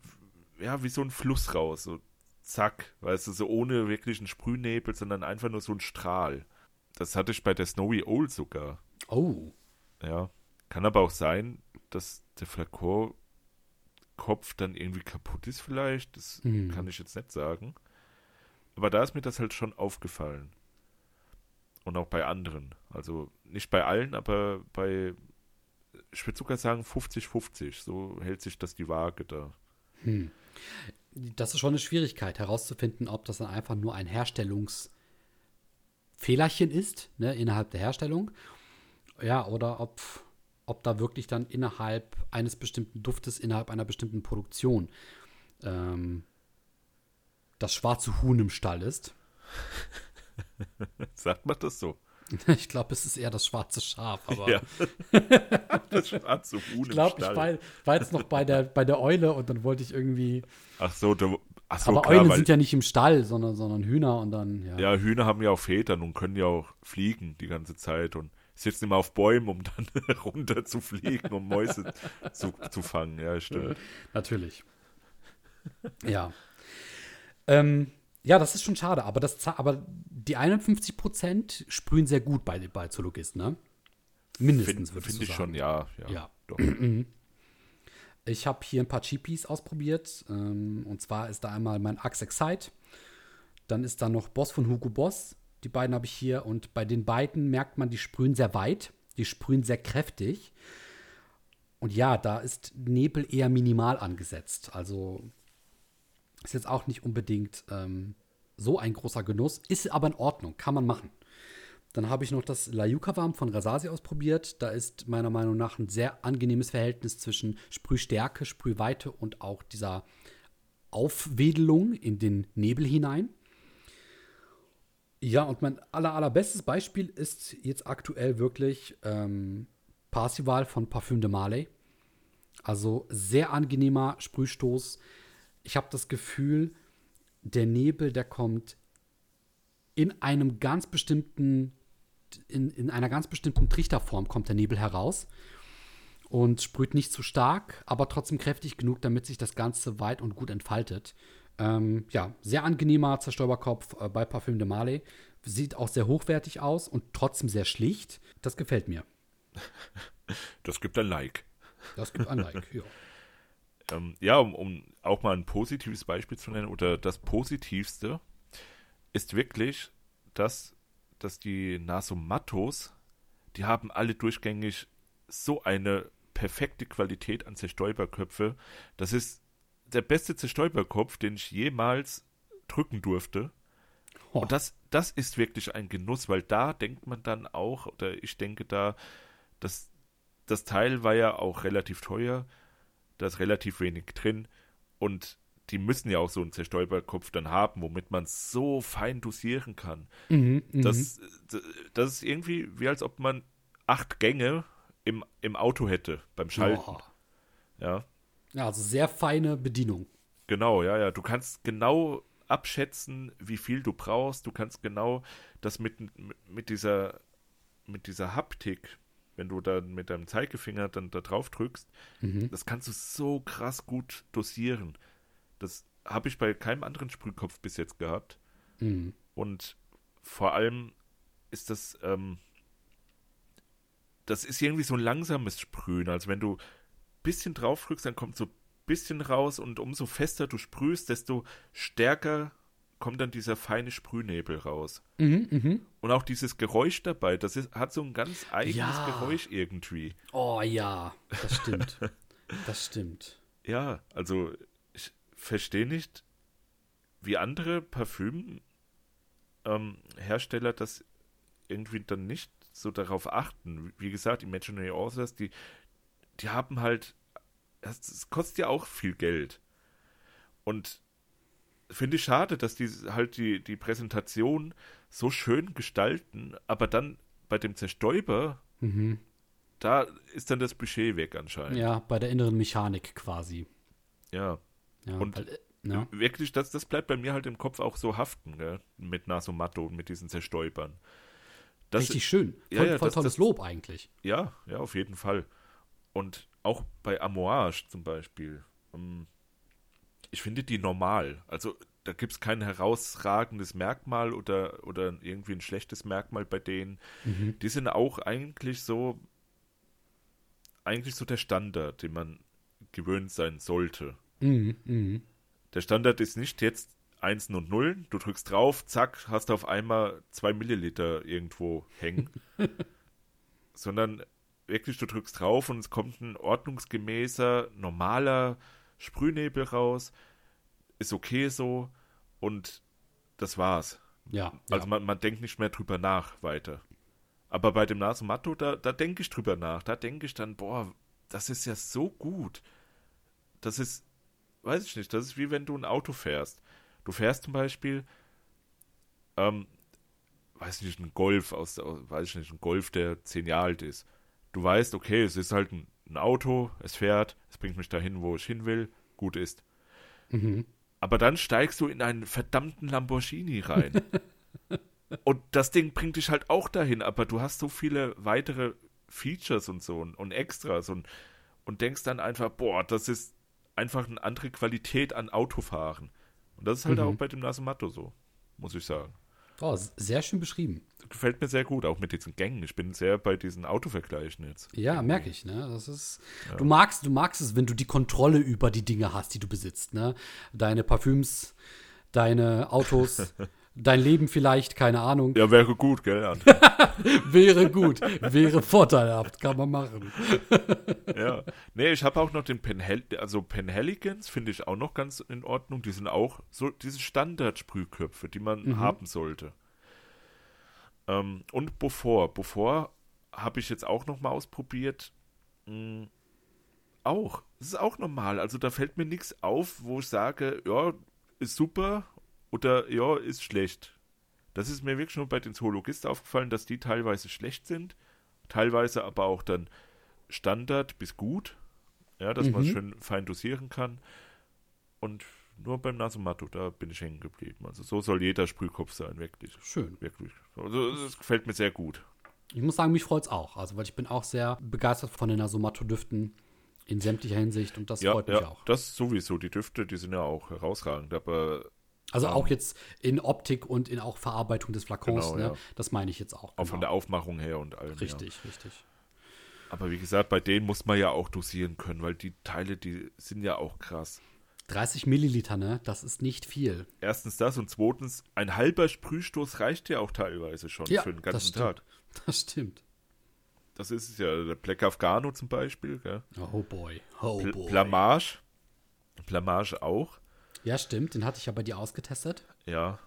Speaker 1: ja, wie so ein Fluss raus, so zack, weißt du, so ohne wirklichen Sprühnebel, sondern einfach nur so ein Strahl. Das hatte ich bei der Snowy Owl sogar.
Speaker 2: Oh.
Speaker 1: Ja. Kann aber auch sein, dass der Flakonkopf dann irgendwie kaputt ist, vielleicht. Das
Speaker 2: Hm.
Speaker 1: kann ich jetzt nicht sagen. Aber da ist mir das halt schon aufgefallen. Und auch bei anderen. Also nicht bei allen, aber bei, ich würde sogar sagen 50-50. So hält sich das die Waage da.
Speaker 2: Hm. Das ist schon eine Schwierigkeit, herauszufinden, ob das dann einfach nur ein Herstellungsfehlerchen ist, ne, innerhalb der Herstellung. Ja, oder ob, ob da wirklich dann innerhalb eines bestimmten Duftes, innerhalb einer bestimmten Produktion ähm, das schwarze Huhn im Stall ist.
Speaker 1: Sagt man das so?
Speaker 2: Ich glaube, es ist eher das schwarze Schaf, aber.
Speaker 1: Ja. das schwarze Huhn
Speaker 2: ich glaube, ich war, war, jetzt noch bei der, bei der Eule und dann wollte ich irgendwie.
Speaker 1: Ach so, du, ach so
Speaker 2: aber
Speaker 1: klar,
Speaker 2: Eulen sind ja nicht im Stall, sondern, sondern Hühner und dann, ja.
Speaker 1: Ja, Hühner haben ja auch Vätern und können ja auch fliegen die ganze Zeit und sitzen immer auf Bäumen, um dann runter zu fliegen, um Mäuse zu, zu fangen. Ja, stimmt.
Speaker 2: Natürlich. Ja. ähm, ja, das ist schon schade, aber, das, aber die 51 Prozent sprühen sehr gut bei, bei Zoologist, ne? Mindestens,
Speaker 1: würde ich Finde ich schon, ja. Ja,
Speaker 2: ja. doch. ich habe hier ein paar Cheapies ausprobiert. Ähm, und zwar ist da einmal mein Axe Excite. Dann ist da noch Boss von Hugo Boss. Die beiden habe ich hier. Und bei den beiden merkt man, die sprühen sehr weit. Die sprühen sehr kräftig. Und ja, da ist Nebel eher minimal angesetzt. Also ist jetzt auch nicht unbedingt ähm, so ein großer Genuss, ist aber in Ordnung, kann man machen. Dann habe ich noch das Layuka-Warm von Rasasi ausprobiert. Da ist meiner Meinung nach ein sehr angenehmes Verhältnis zwischen Sprühstärke, Sprühweite und auch dieser Aufwedelung in den Nebel hinein. Ja, und mein aller, allerbestes Beispiel ist jetzt aktuell wirklich ähm, Parsival von Parfum de Marley. Also sehr angenehmer Sprühstoß ich habe das Gefühl, der Nebel, der kommt in einem ganz bestimmten, in, in einer ganz bestimmten Trichterform kommt der Nebel heraus und sprüht nicht zu stark, aber trotzdem kräftig genug, damit sich das Ganze weit und gut entfaltet. Ähm, ja, sehr angenehmer Zerstäuberkopf äh, bei Parfüm de Marley. Sieht auch sehr hochwertig aus und trotzdem sehr schlicht. Das gefällt mir.
Speaker 1: Das gibt ein Like.
Speaker 2: Das gibt ein Like, ja.
Speaker 1: Ähm, ja, um, um auch mal ein positives Beispiel zu nennen, oder das Positivste ist wirklich, dass, dass die Nasomattos, die haben alle durchgängig so eine perfekte Qualität an Zerstäuberköpfe. Das ist der beste Zerstäuberkopf, den ich jemals drücken durfte. Oh. Und das, das ist wirklich ein Genuss, weil da denkt man dann auch, oder ich denke da, dass das Teil war ja auch relativ teuer da ist relativ wenig drin und die müssen ja auch so einen Zerstäuberkopf dann haben, womit man so fein dosieren kann. Mhm, mhm, das, das ist irgendwie wie als ob man acht Gänge im, im Auto hätte beim Schalten. Oh. Ja.
Speaker 2: Ja, also sehr feine Bedienung.
Speaker 1: Genau, ja, ja. Du kannst genau abschätzen, wie viel du brauchst. Du kannst genau das mit, mit dieser mit dieser Haptik wenn du dann mit deinem Zeigefinger dann da drauf drückst, mhm. das kannst du so krass gut dosieren. Das habe ich bei keinem anderen Sprühkopf bis jetzt gehabt. Mhm. Und vor allem ist das, ähm, das ist irgendwie so ein langsames Sprühen. Also wenn du bisschen drauf drückst, dann kommt so ein bisschen raus und umso fester du sprühst, desto stärker kommt dann dieser feine Sprühnebel raus. Mhm, mh. Und auch dieses Geräusch dabei, das ist, hat so ein ganz eigenes ja. Geräusch irgendwie.
Speaker 2: Oh ja, das stimmt. das stimmt.
Speaker 1: Ja, also ich verstehe nicht, wie andere Parfümhersteller ähm, das irgendwie dann nicht so darauf achten. Wie gesagt, Imaginary Authors, die, die haben halt, es kostet ja auch viel Geld. Und finde ich schade, dass die halt die, die Präsentation so schön gestalten, aber dann bei dem Zerstäuber, mhm. da ist dann das Budget weg anscheinend.
Speaker 2: Ja, bei der inneren Mechanik quasi.
Speaker 1: Ja. ja und weil, ja. wirklich, das, das bleibt bei mir halt im Kopf auch so haften, gell? mit Nasomatto und mit diesen Zerstäubern.
Speaker 2: Das, Richtig schön. Voll, ja, ja, voll das, tolles das, Lob eigentlich.
Speaker 1: Ja, ja, auf jeden Fall. Und auch bei Amouage zum Beispiel. Ähm, ich finde die normal. Also da gibt es kein herausragendes Merkmal oder, oder irgendwie ein schlechtes Merkmal bei denen. Mhm. Die sind auch eigentlich so, eigentlich so der Standard, den man gewöhnt sein sollte. Mhm, mh. Der Standard ist nicht jetzt Einsen und Nullen, du drückst drauf, zack, hast auf einmal zwei Milliliter irgendwo hängen. Sondern wirklich, du drückst drauf und es kommt ein ordnungsgemäßer, normaler Sprühnebel raus. Ist okay so und das war's.
Speaker 2: Ja.
Speaker 1: Also
Speaker 2: ja.
Speaker 1: man, man denkt nicht mehr drüber nach weiter. Aber bei dem Nasomatto, da, da denke ich drüber nach. Da denke ich dann, boah, das ist ja so gut. Das ist, weiß ich nicht, das ist wie wenn du ein Auto fährst. Du fährst zum Beispiel, ähm, weiß ich nicht, ein Golf aus, aus weiß ich nicht, ein Golf, der zehn Jahre alt ist. Du weißt, okay, es ist halt ein, ein Auto, es fährt, es bringt mich dahin, wo ich hin will, gut ist.
Speaker 2: Mhm.
Speaker 1: Aber dann steigst du in einen verdammten Lamborghini rein. und das Ding bringt dich halt auch dahin, aber du hast so viele weitere Features und so und, und Extras und, und denkst dann einfach, boah, das ist einfach eine andere Qualität an Autofahren. Und das ist halt
Speaker 2: Mhm.
Speaker 1: auch bei dem Nasomatto so, muss ich sagen.
Speaker 2: Oh, sehr schön beschrieben.
Speaker 1: Gefällt mir sehr gut, auch mit diesen Gängen. Ich bin sehr bei diesen Autovergleichen jetzt.
Speaker 2: Ja, merke ich, ne? Das ist. Du magst, du magst es, wenn du die Kontrolle über die Dinge hast, die du besitzt, ne? Deine Parfüms, deine Autos, dein Leben vielleicht, keine Ahnung.
Speaker 1: Ja, wäre gut, gell?
Speaker 2: Wäre gut, wäre vorteilhaft, kann man machen.
Speaker 1: ja. Nee, ich habe auch noch den Penhel also Penhaligans finde ich auch noch ganz in Ordnung. Die sind auch so diese Standard-Sprühköpfe, die man haben sollte. Ähm, und Beaufort. Beaufort habe ich jetzt auch noch mal ausprobiert. Mm, auch. Das ist auch normal. Also da fällt mir nichts auf, wo ich sage, ja, ist super oder ja, ist schlecht. Das ist mir wirklich nur bei den Zoologisten aufgefallen, dass die teilweise schlecht sind, teilweise aber auch dann Standard bis gut, ja, dass man es
Speaker 2: Mhm.
Speaker 1: schön fein dosieren kann. Und nur beim Nasomatto, da bin ich hängen geblieben. Also so soll jeder Sprühkopf sein, wirklich.
Speaker 2: Schön.
Speaker 1: Wirklich. Also das gefällt mir sehr gut.
Speaker 2: Ich muss sagen, mich freut es auch. Also, weil ich bin auch sehr begeistert von den Nasomatto-Düften in sämtlicher Hinsicht und das
Speaker 1: ja,
Speaker 2: freut mich
Speaker 1: ja,
Speaker 2: auch.
Speaker 1: das sowieso. Die Düfte, die sind ja auch herausragend, aber
Speaker 2: Also
Speaker 1: ähm,
Speaker 2: auch jetzt in Optik und in auch Verarbeitung des Flakons,
Speaker 1: Genau,
Speaker 2: ne?
Speaker 1: ja.
Speaker 2: Das meine ich jetzt auch.
Speaker 1: auch von der Aufmachung her und allem. Ja.
Speaker 2: Richtig, richtig.
Speaker 1: Aber wie gesagt, bei denen muss man ja auch dosieren können, weil die Teile, die sind ja auch krass.
Speaker 2: 30 Milliliter, ne? Das ist nicht viel.
Speaker 1: Erstens das und zweitens, ein halber Sprühstoß reicht ja auch teilweise schon
Speaker 2: Ja,
Speaker 1: für den
Speaker 2: das
Speaker 1: ganzen
Speaker 2: stimmt.
Speaker 1: Tag.
Speaker 2: Das stimmt.
Speaker 1: Das ist es ja. Der Black Afghano zum Beispiel, gell?
Speaker 2: Oh boy. Oh
Speaker 1: Pl
Speaker 2: boy.
Speaker 1: Blamage. Blamage auch.
Speaker 2: Ja, stimmt. Den hatte ich ja bei dir ausgetestet.
Speaker 1: Ja.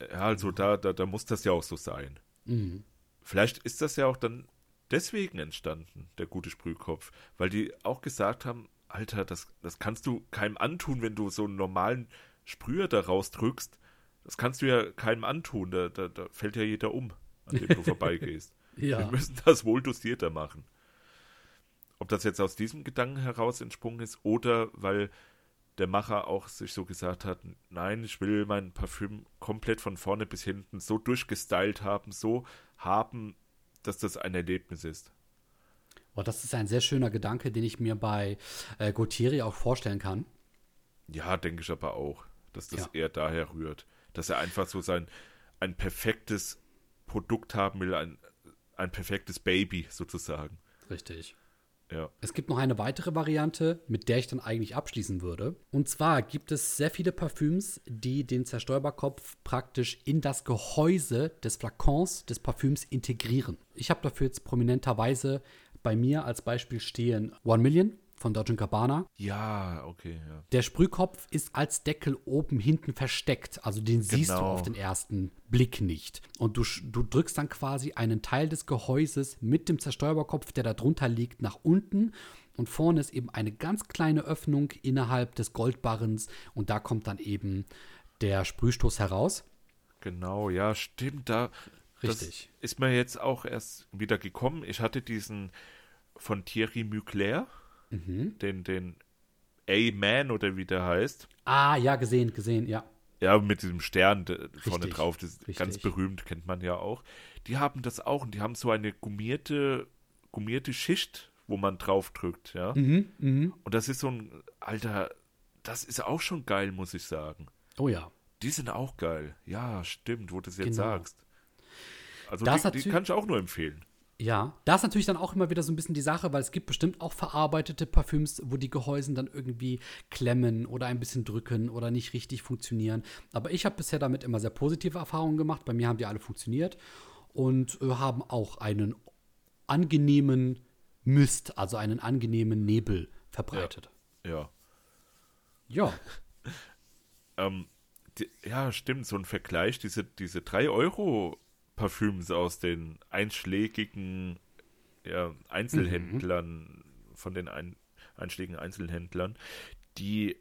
Speaker 1: Ja, also da, da, da muss das ja auch so sein.
Speaker 2: Mhm.
Speaker 1: Vielleicht ist das ja auch dann deswegen entstanden, der gute Sprühkopf. Weil die auch gesagt haben, Alter, das, das kannst du keinem antun, wenn du so einen normalen Sprüher da rausdrückst. Das kannst du ja keinem antun. Da, da, da fällt ja jeder um, an dem du vorbeigehst. Wir
Speaker 2: Ja.
Speaker 1: müssen das wohl dosierter machen. Ob das jetzt aus diesem Gedanken heraus entsprungen ist oder weil der Macher auch sich so gesagt hat, nein, ich will mein Parfüm komplett von vorne bis hinten so durchgestylt haben, so haben, dass das ein Erlebnis ist.
Speaker 2: Oh, das ist ein sehr schöner Gedanke, den ich mir bei äh, Gautieri auch vorstellen kann.
Speaker 1: Ja, denke ich aber auch, dass das
Speaker 2: Ja.
Speaker 1: eher daher rührt, dass er einfach so sein ein perfektes Produkt haben will, ein, ein perfektes Baby sozusagen.
Speaker 2: Richtig.
Speaker 1: Ja.
Speaker 2: Es gibt noch eine weitere Variante, mit der ich dann eigentlich abschließen würde. Und zwar gibt es sehr viele Parfüms, die den Zerstäuberkopf praktisch in das Gehäuse des Flakons des Parfüms integrieren. Ich habe dafür jetzt prominenterweise bei mir als Beispiel stehen One Million von Dolce Gabbana.
Speaker 1: Ja, okay, ja.
Speaker 2: Der Sprühkopf ist als Deckel oben hinten versteckt, also den siehst du
Speaker 1: Genau.
Speaker 2: auf den ersten Blick nicht. Und du, du drückst dann quasi einen Teil des Gehäuses mit dem Zerstäuberkopf, der da drunter liegt, nach unten. Und vorne ist eben eine ganz kleine Öffnung innerhalb des Goldbarrens und da kommt dann eben der Sprühstoß heraus.
Speaker 1: Genau, ja, stimmt. Da
Speaker 2: Richtig.
Speaker 1: Ist mir jetzt auch erst wieder gekommen. Ich hatte diesen von Thierry Mugler,
Speaker 2: Mhm.
Speaker 1: den, den A-Man oder wie der heißt.
Speaker 2: Ah, ja, gesehen, gesehen, ja.
Speaker 1: Ja, mit diesem Stern de- vorne
Speaker 2: Richtig,
Speaker 1: drauf, das ist
Speaker 2: richtig.
Speaker 1: ganz berühmt, kennt man ja auch. Die haben das auch und die haben so eine gummierte, gummierte Schicht, wo man drauf drückt, ja.
Speaker 2: Mhm, mhm.
Speaker 1: Und das ist so ein, Alter, das ist auch schon geil, muss ich sagen.
Speaker 2: Oh ja.
Speaker 1: Die sind auch geil. Ja, stimmt, wo du es jetzt
Speaker 2: Genau.
Speaker 1: sagst. Also
Speaker 2: Das
Speaker 1: die, die kann ich auch nur empfehlen.
Speaker 2: Ja, da ist natürlich dann auch immer wieder so ein bisschen die Sache, weil es gibt bestimmt auch verarbeitete Parfüms, wo die Gehäusen dann irgendwie klemmen oder ein bisschen drücken oder nicht richtig funktionieren. Aber ich habe bisher damit immer sehr positive Erfahrungen gemacht. Bei mir haben die alle funktioniert und äh, haben auch einen angenehmen Mist, also einen angenehmen Nebel verbreitet.
Speaker 1: Ja.
Speaker 2: Ja,
Speaker 1: Ähm, die, ja, stimmt, so ein Vergleich, diese, diese 3 Euro Parfüms aus den einschlägigen ja, Einzelhändlern, von den ein, einschlägigen Einzelhändlern, die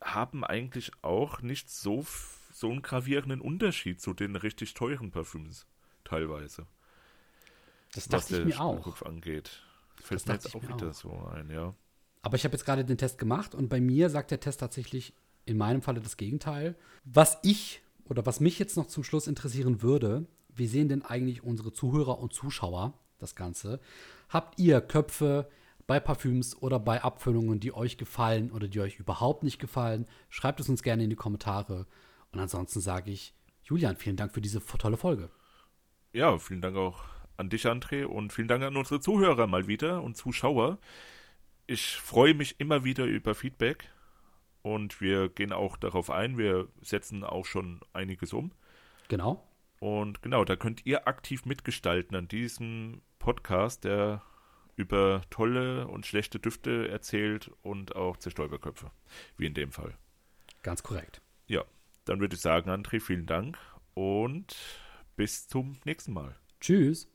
Speaker 1: haben eigentlich auch nicht so, so einen gravierenden Unterschied zu den richtig teuren Parfüms teilweise,
Speaker 2: das
Speaker 1: was
Speaker 2: dachte ich mir auch.
Speaker 1: Angeht. Fällt mir jetzt auch wieder
Speaker 2: auch.
Speaker 1: so ein, ja.
Speaker 2: Aber ich habe jetzt gerade den Test gemacht und bei mir sagt der Test tatsächlich in meinem Falle das Gegenteil. Was ich oder was mich jetzt noch zum Schluss interessieren würde, wie sehen denn eigentlich unsere Zuhörer und Zuschauer das Ganze? Habt ihr Köpfe bei Parfüms oder bei Abfüllungen, die euch gefallen oder die euch überhaupt nicht gefallen? Schreibt es uns gerne in die Kommentare. Und ansonsten sage ich, Julian, vielen Dank für diese tolle Folge.
Speaker 1: Ja, vielen Dank auch an dich, André, und vielen Dank an unsere Zuhörer mal wieder und Zuschauer. Ich freue mich immer wieder über Feedback und wir gehen auch darauf ein. Wir setzen auch schon einiges um.
Speaker 2: Genau.
Speaker 1: Und genau, da könnt ihr aktiv mitgestalten an diesem Podcast, der über tolle und schlechte Düfte erzählt und auch Zerstäuberköpfe, wie in dem Fall.
Speaker 2: Ganz korrekt.
Speaker 1: Ja, dann würde ich sagen, André, vielen Dank und bis zum nächsten Mal.
Speaker 2: Tschüss.